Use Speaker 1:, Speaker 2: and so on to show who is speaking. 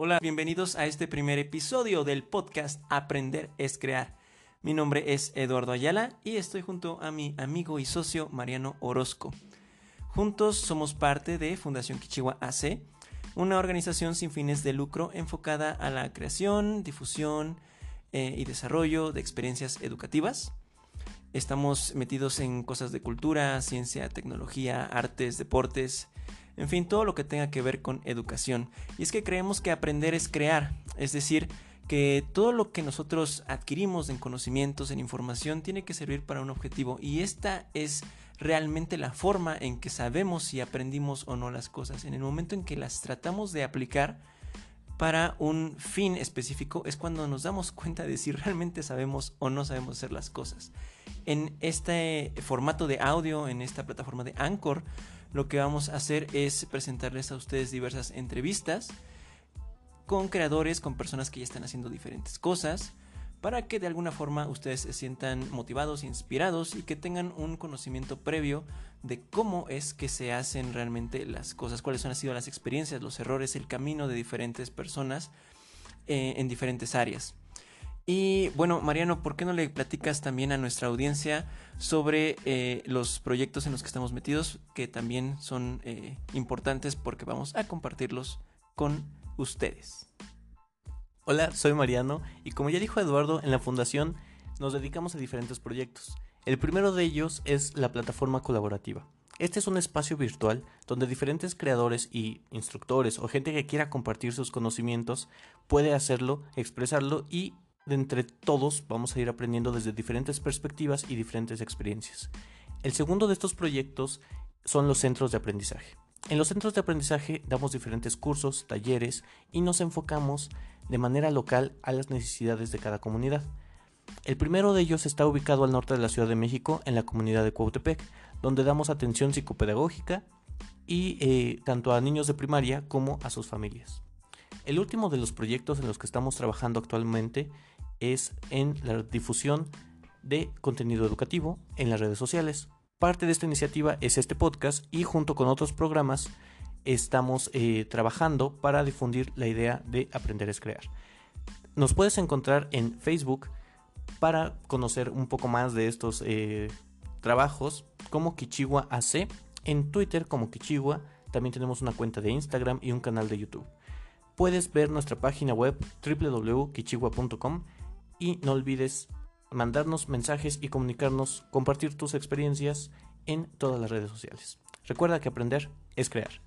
Speaker 1: Hola, bienvenidos a este primer episodio del podcast Aprender es Crear. Mi nombre es Eduardo Ayala y estoy junto a mi amigo y socio Mariano Orozco. Juntos somos parte de Fundación Kichiwa AC, una organización sin fines de lucro enfocada a la creación, difusión eh, y desarrollo de experiencias educativas. Estamos metidos en cosas de cultura, ciencia, tecnología, artes, deportes, en fin, todo lo que tenga que ver con educación. Y es que creemos que aprender es crear, es decir, que todo lo que nosotros adquirimos en conocimientos, en información, tiene que servir para un objetivo. Y esta es realmente la forma en que sabemos si aprendimos o no las cosas. En el momento en que las tratamos de aplicar para un fin específico es cuando nos damos cuenta de si realmente sabemos o no sabemos hacer las cosas. En este formato de audio, en esta plataforma de Anchor, lo que vamos a hacer es presentarles a ustedes diversas entrevistas con creadores, con personas que ya están haciendo diferentes cosas, para que de alguna forma ustedes se sientan motivados, inspirados y que tengan un conocimiento previo de cómo es que se hacen realmente las cosas, cuáles han sido las experiencias, los errores, el camino de diferentes personas eh, en diferentes áreas. Y bueno, Mariano, ¿por qué no le platicas también a nuestra audiencia sobre eh, los proyectos en los que estamos metidos, que también son eh, importantes porque vamos a compartirlos con ustedes?
Speaker 2: Hola, soy Mariano y como ya dijo Eduardo, en la fundación nos dedicamos a diferentes proyectos. El primero de ellos es la plataforma colaborativa. Este es un espacio virtual donde diferentes creadores y instructores o gente que quiera compartir sus conocimientos puede hacerlo, expresarlo y de entre todos vamos a ir aprendiendo desde diferentes perspectivas y diferentes experiencias. El segundo de estos proyectos son los centros de aprendizaje. En los centros de aprendizaje damos diferentes cursos, talleres y nos enfocamos de manera local a las necesidades de cada comunidad. El primero de ellos está ubicado al norte de la Ciudad de México, en la comunidad de Cuautepec, donde damos atención psicopedagógica y eh, tanto a niños de primaria como a sus familias. El último de los proyectos en los que estamos trabajando actualmente es en la difusión de contenido educativo en las redes sociales. Parte de esta iniciativa es este podcast y junto con otros programas estamos eh, trabajando para difundir la idea de aprender es crear. Nos puedes encontrar en Facebook para conocer un poco más de estos eh, trabajos como Kichiwa AC, en Twitter como Kichiwa, también tenemos una cuenta de Instagram y un canal de YouTube. Puedes ver nuestra página web www.kichiwa.com y no olvides mandarnos mensajes y comunicarnos, compartir tus experiencias en todas las redes sociales. Recuerda que aprender es crear.